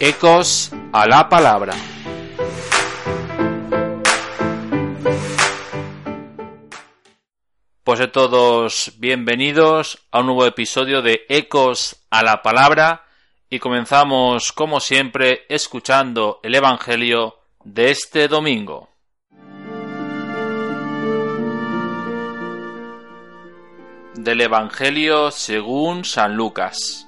Ecos a la palabra. Pues de todos bienvenidos a un nuevo episodio de Ecos a la palabra y comenzamos como siempre escuchando el Evangelio de este domingo. Del Evangelio según San Lucas.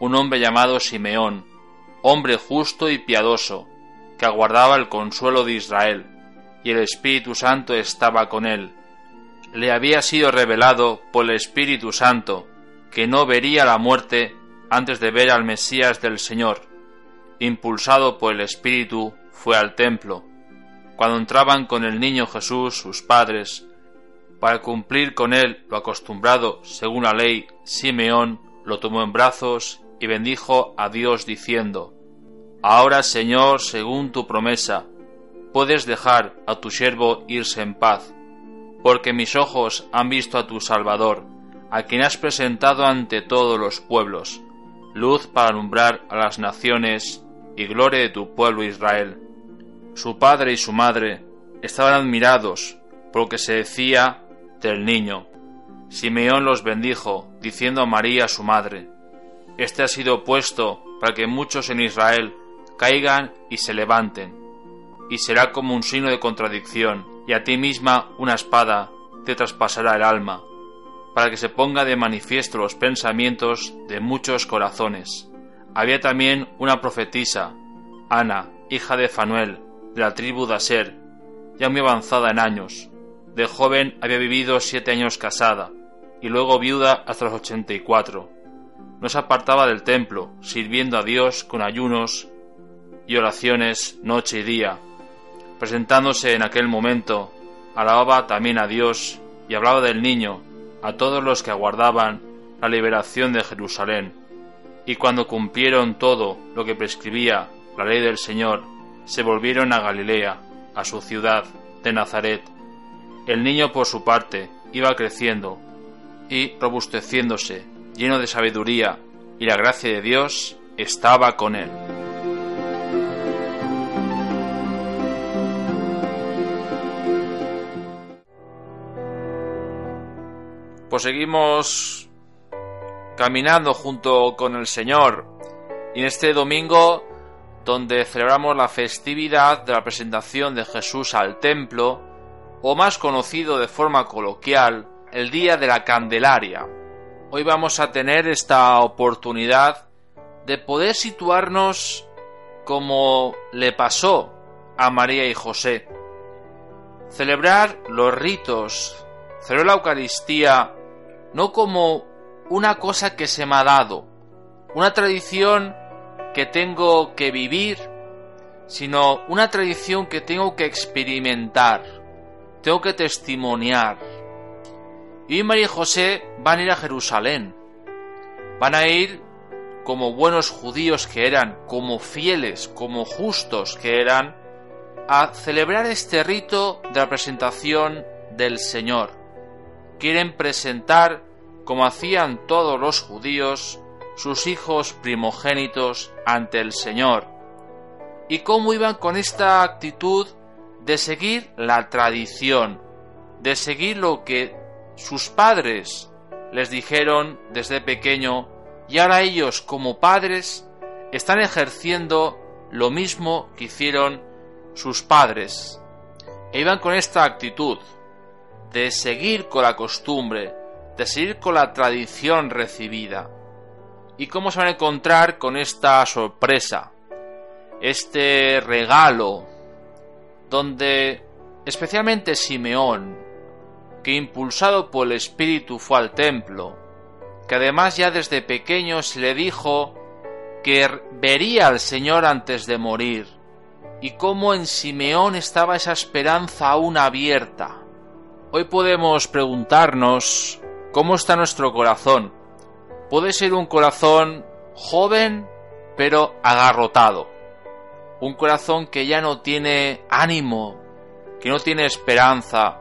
un hombre llamado Simeón, hombre justo y piadoso, que aguardaba el consuelo de Israel, y el Espíritu Santo estaba con él. Le había sido revelado por el Espíritu Santo que no vería la muerte antes de ver al Mesías del Señor. Impulsado por el Espíritu, fue al templo. Cuando entraban con el niño Jesús sus padres, para cumplir con él lo acostumbrado según la ley, Simeón lo tomó en brazos y bendijo a Dios diciendo, Ahora, Señor, según tu promesa, puedes dejar a tu siervo irse en paz, porque mis ojos han visto a tu Salvador, a quien has presentado ante todos los pueblos, luz para alumbrar a las naciones y gloria de tu pueblo Israel. Su padre y su madre estaban admirados por lo que se decía del niño. Simeón los bendijo, diciendo a María su madre, este ha sido puesto para que muchos en Israel caigan y se levanten, y será como un signo de contradicción, y a ti misma una espada te traspasará el alma, para que se ponga de manifiesto los pensamientos de muchos corazones. Había también una profetisa, Ana, hija de Fanuel, de la tribu de Aser, ya muy avanzada en años. De joven había vivido siete años casada, y luego viuda hasta los ochenta y cuatro no se apartaba del templo, sirviendo a Dios con ayunos y oraciones noche y día. Presentándose en aquel momento, alababa también a Dios y hablaba del niño a todos los que aguardaban la liberación de Jerusalén. Y cuando cumplieron todo lo que prescribía la ley del Señor, se volvieron a Galilea, a su ciudad de Nazaret. El niño por su parte iba creciendo y robusteciéndose lleno de sabiduría, y la gracia de Dios estaba con él. Pues seguimos caminando junto con el Señor y en este domingo donde celebramos la festividad de la presentación de Jesús al templo, o más conocido de forma coloquial, el Día de la Candelaria. Hoy vamos a tener esta oportunidad de poder situarnos como le pasó a María y José. Celebrar los ritos, celebrar la Eucaristía no como una cosa que se me ha dado, una tradición que tengo que vivir, sino una tradición que tengo que experimentar, tengo que testimoniar, y María y José van a ir a Jerusalén. Van a ir como buenos judíos que eran, como fieles, como justos que eran, a celebrar este rito de la presentación del Señor. Quieren presentar, como hacían todos los judíos, sus hijos primogénitos ante el Señor. Y cómo iban con esta actitud de seguir la tradición, de seguir lo que sus padres les dijeron desde pequeño y ahora ellos como padres están ejerciendo lo mismo que hicieron sus padres. E iban con esta actitud de seguir con la costumbre, de seguir con la tradición recibida. ¿Y cómo se van a encontrar con esta sorpresa? Este regalo donde especialmente Simeón que impulsado por el Espíritu fue al templo, que además ya desde pequeño se le dijo que vería al Señor antes de morir, y cómo en Simeón estaba esa esperanza aún abierta. Hoy podemos preguntarnos cómo está nuestro corazón. Puede ser un corazón joven pero agarrotado, un corazón que ya no tiene ánimo, que no tiene esperanza,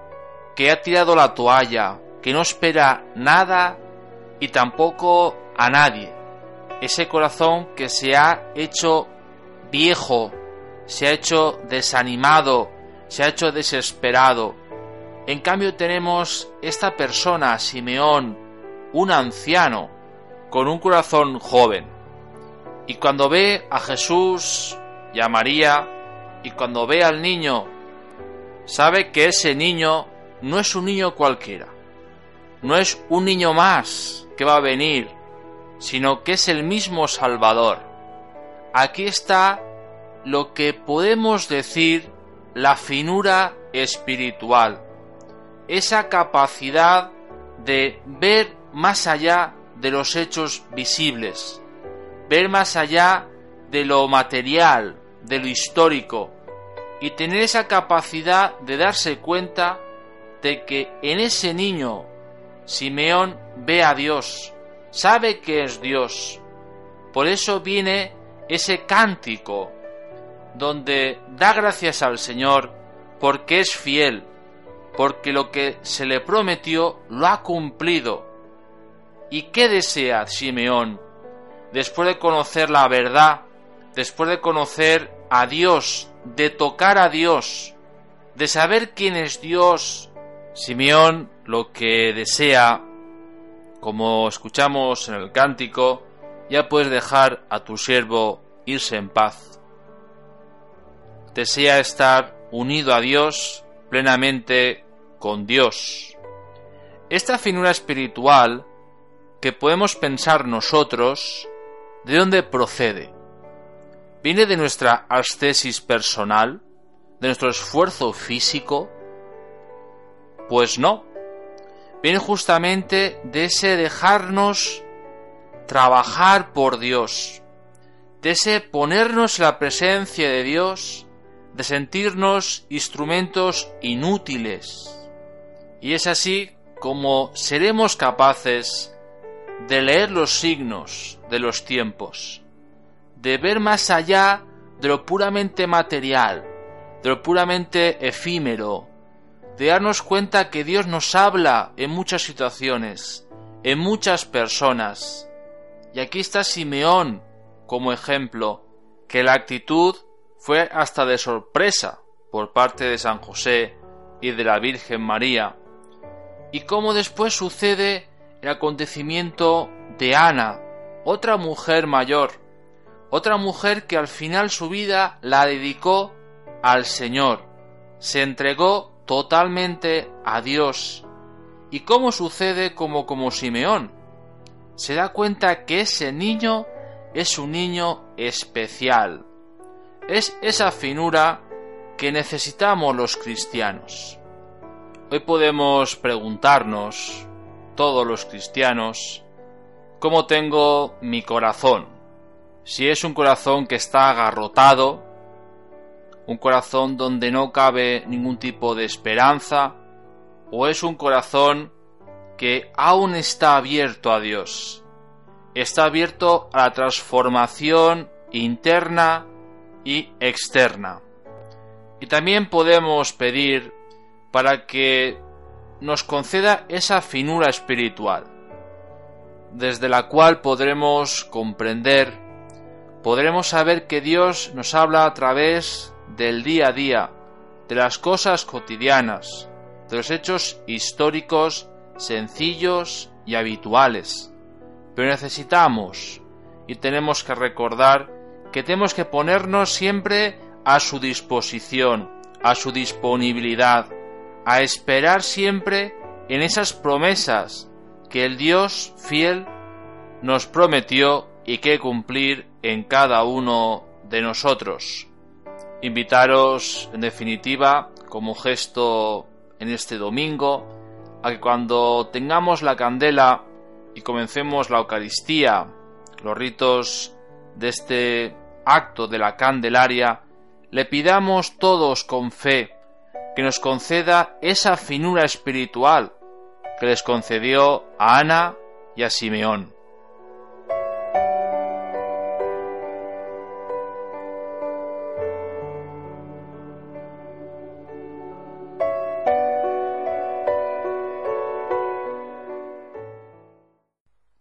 que ha tirado la toalla, que no espera nada y tampoco a nadie. Ese corazón que se ha hecho viejo, se ha hecho desanimado, se ha hecho desesperado. En cambio tenemos esta persona, Simeón, un anciano, con un corazón joven. Y cuando ve a Jesús y a María, y cuando ve al niño, sabe que ese niño no es un niño cualquiera, no es un niño más que va a venir, sino que es el mismo Salvador. Aquí está lo que podemos decir la finura espiritual, esa capacidad de ver más allá de los hechos visibles, ver más allá de lo material, de lo histórico, y tener esa capacidad de darse cuenta de que en ese niño Simeón ve a Dios, sabe que es Dios. Por eso viene ese cántico donde da gracias al Señor porque es fiel, porque lo que se le prometió lo ha cumplido. ¿Y qué desea Simeón? Después de conocer la verdad, después de conocer a Dios, de tocar a Dios, de saber quién es Dios, Simeón lo que desea, como escuchamos en el cántico, ya puedes dejar a tu siervo irse en paz. Desea estar unido a Dios plenamente con Dios. Esta finura espiritual que podemos pensar nosotros, ¿de dónde procede? ¿Viene de nuestra ascesis personal? ¿De nuestro esfuerzo físico? Pues no. Viene justamente de ese dejarnos trabajar por Dios, de ese ponernos en la presencia de Dios, de sentirnos instrumentos inútiles. Y es así como seremos capaces de leer los signos de los tiempos, de ver más allá de lo puramente material, de lo puramente efímero, de darnos cuenta que Dios nos habla en muchas situaciones, en muchas personas. Y aquí está Simeón como ejemplo, que la actitud fue hasta de sorpresa por parte de San José y de la Virgen María, y cómo después sucede el acontecimiento de Ana, otra mujer mayor, otra mujer que al final su vida la dedicó al Señor, se entregó totalmente a Dios. ¿Y cómo sucede como como Simeón? Se da cuenta que ese niño es un niño especial. Es esa finura que necesitamos los cristianos. Hoy podemos preguntarnos, todos los cristianos, ¿cómo tengo mi corazón? Si es un corazón que está agarrotado, un corazón donde no cabe ningún tipo de esperanza, o es un corazón que aún está abierto a Dios, está abierto a la transformación interna y externa. Y también podemos pedir para que nos conceda esa finura espiritual, desde la cual podremos comprender, podremos saber que Dios nos habla a través del día a día, de las cosas cotidianas, de los hechos históricos sencillos y habituales. Pero necesitamos y tenemos que recordar que tenemos que ponernos siempre a su disposición, a su disponibilidad, a esperar siempre en esas promesas que el Dios fiel nos prometió y que cumplir en cada uno de nosotros. Invitaros, en definitiva, como gesto en este domingo, a que cuando tengamos la candela y comencemos la Eucaristía, los ritos de este acto de la Candelaria, le pidamos todos con fe que nos conceda esa finura espiritual que les concedió a Ana y a Simeón.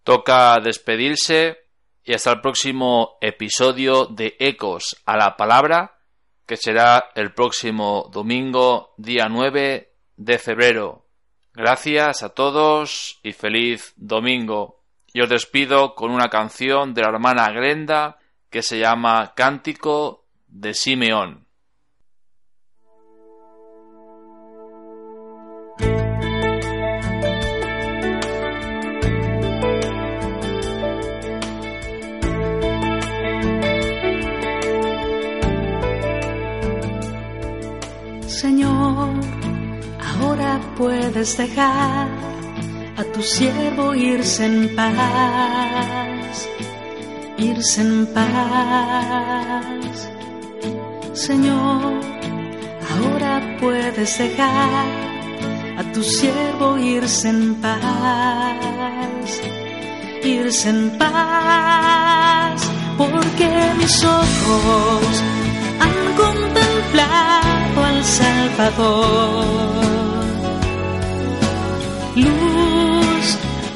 Toca despedirse y hasta el próximo episodio de Ecos a la Palabra, que será el próximo domingo, día 9 de febrero. Gracias a todos y feliz domingo. Y os despido con una canción de la hermana Glenda que se llama Cántico de Simeón. Puedes dejar a tu siervo irse en paz, irse en paz. Señor, ahora puedes dejar a tu siervo irse en paz, irse en paz, porque mis ojos han contemplado Salvador luz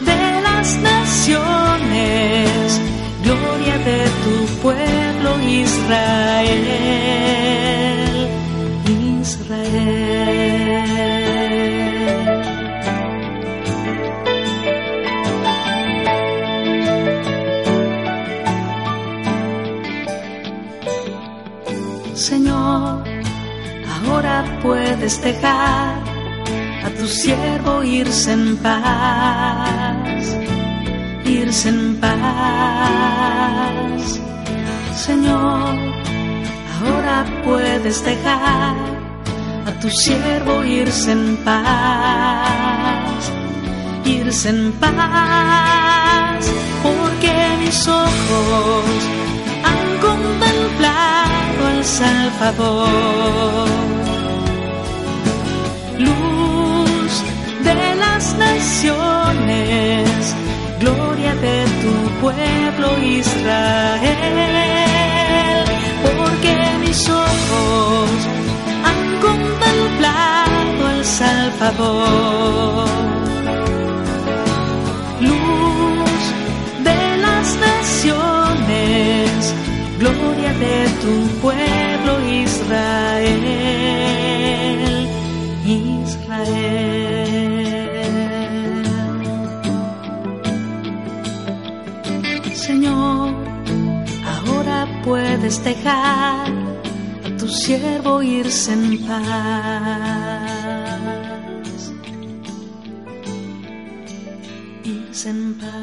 de las naciones, gloria de tu pueblo Israel. Puedes dejar tu siervo irse en paz, irse en paz. Señor, ahora puedes dejar a tu siervo irse en paz, irse en paz, porque mis ojos han contemplado al Salvador. Naciones, gloria de tu pueblo Israel, porque mis ojos han contemplado al Salvador. Luz de las naciones, gloria de tu pueblo puedes dejar a tu siervo irse en paz. Irse en paz.